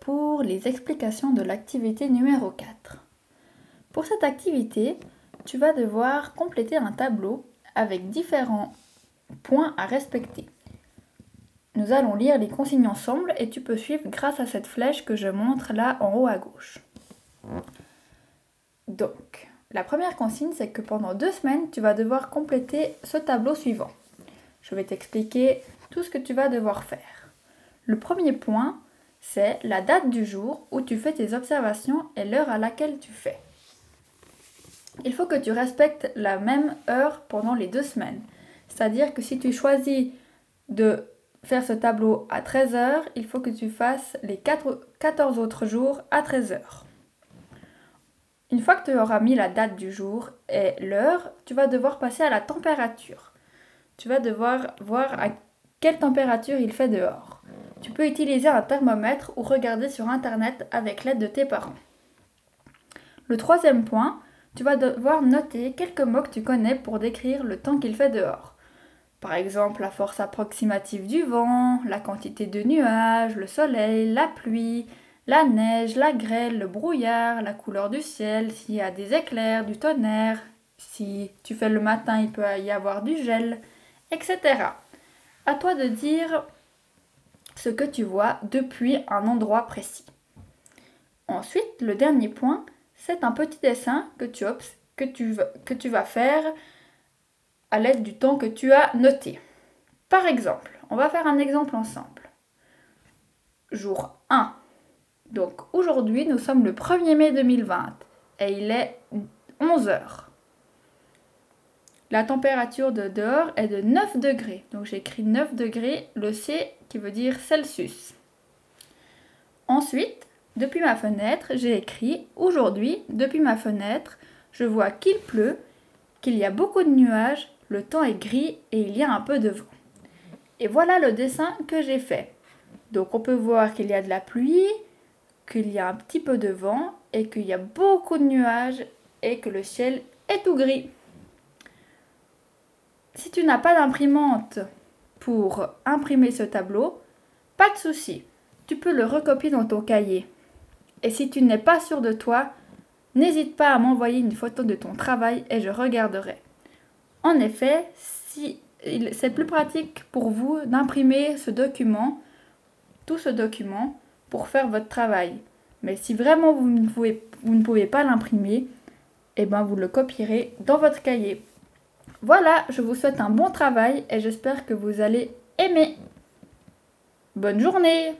pour les explications de l'activité numéro 4. Pour cette activité, tu vas devoir compléter un tableau avec différents points à respecter. Nous allons lire les consignes ensemble et tu peux suivre grâce à cette flèche que je montre là en haut à gauche. Donc, la première consigne, c'est que pendant deux semaines, tu vas devoir compléter ce tableau suivant. Je vais t'expliquer tout ce que tu vas devoir faire. Le premier point, c'est la date du jour où tu fais tes observations et l'heure à laquelle tu fais. Il faut que tu respectes la même heure pendant les deux semaines. C'est-à-dire que si tu choisis de faire ce tableau à 13h, il faut que tu fasses les 14 autres jours à 13h. Une fois que tu auras mis la date du jour et l'heure, tu vas devoir passer à la température. Tu vas devoir voir à quelle température il fait dehors. Tu peux utiliser un thermomètre ou regarder sur Internet avec l'aide de tes parents. Le troisième point, tu vas devoir noter quelques mots que tu connais pour décrire le temps qu'il fait dehors. Par exemple, la force approximative du vent, la quantité de nuages, le soleil, la pluie, la neige, la grêle, le brouillard, la couleur du ciel, s'il y a des éclairs, du tonnerre, si tu fais le matin, il peut y avoir du gel, etc. À toi de dire ce que tu vois depuis un endroit précis. Ensuite, le dernier point, c'est un petit dessin que tu, que que tu vas faire à l'aide du temps que tu as noté. Par exemple, on va faire un exemple ensemble. Jour 1. Donc aujourd'hui, nous sommes le 1er mai 2020 et il est 11 heures. La température de dehors est de 9 degrés. Donc j'écris 9 degrés, le C qui veut dire Celsius. Ensuite, depuis ma fenêtre, j'ai écrit Aujourd'hui, depuis ma fenêtre, je vois qu'il pleut, qu'il y a beaucoup de nuages, le temps est gris et il y a un peu de vent. Et voilà le dessin que j'ai fait. Donc on peut voir qu'il y a de la pluie, qu'il y a un petit peu de vent et qu'il y a beaucoup de nuages et que le ciel est tout gris. Si tu n'as pas d'imprimante pour imprimer ce tableau, pas de souci, tu peux le recopier dans ton cahier. Et si tu n'es pas sûr de toi, n'hésite pas à m'envoyer une photo de ton travail et je regarderai. En effet, si c'est plus pratique pour vous d'imprimer ce document, tout ce document, pour faire votre travail. Mais si vraiment vous ne pouvez, pas l'imprimer, eh ben vous le copierez dans votre cahier. Voilà, je vous souhaite un bon travail et j'espère que vous allez aimer. Bonne journée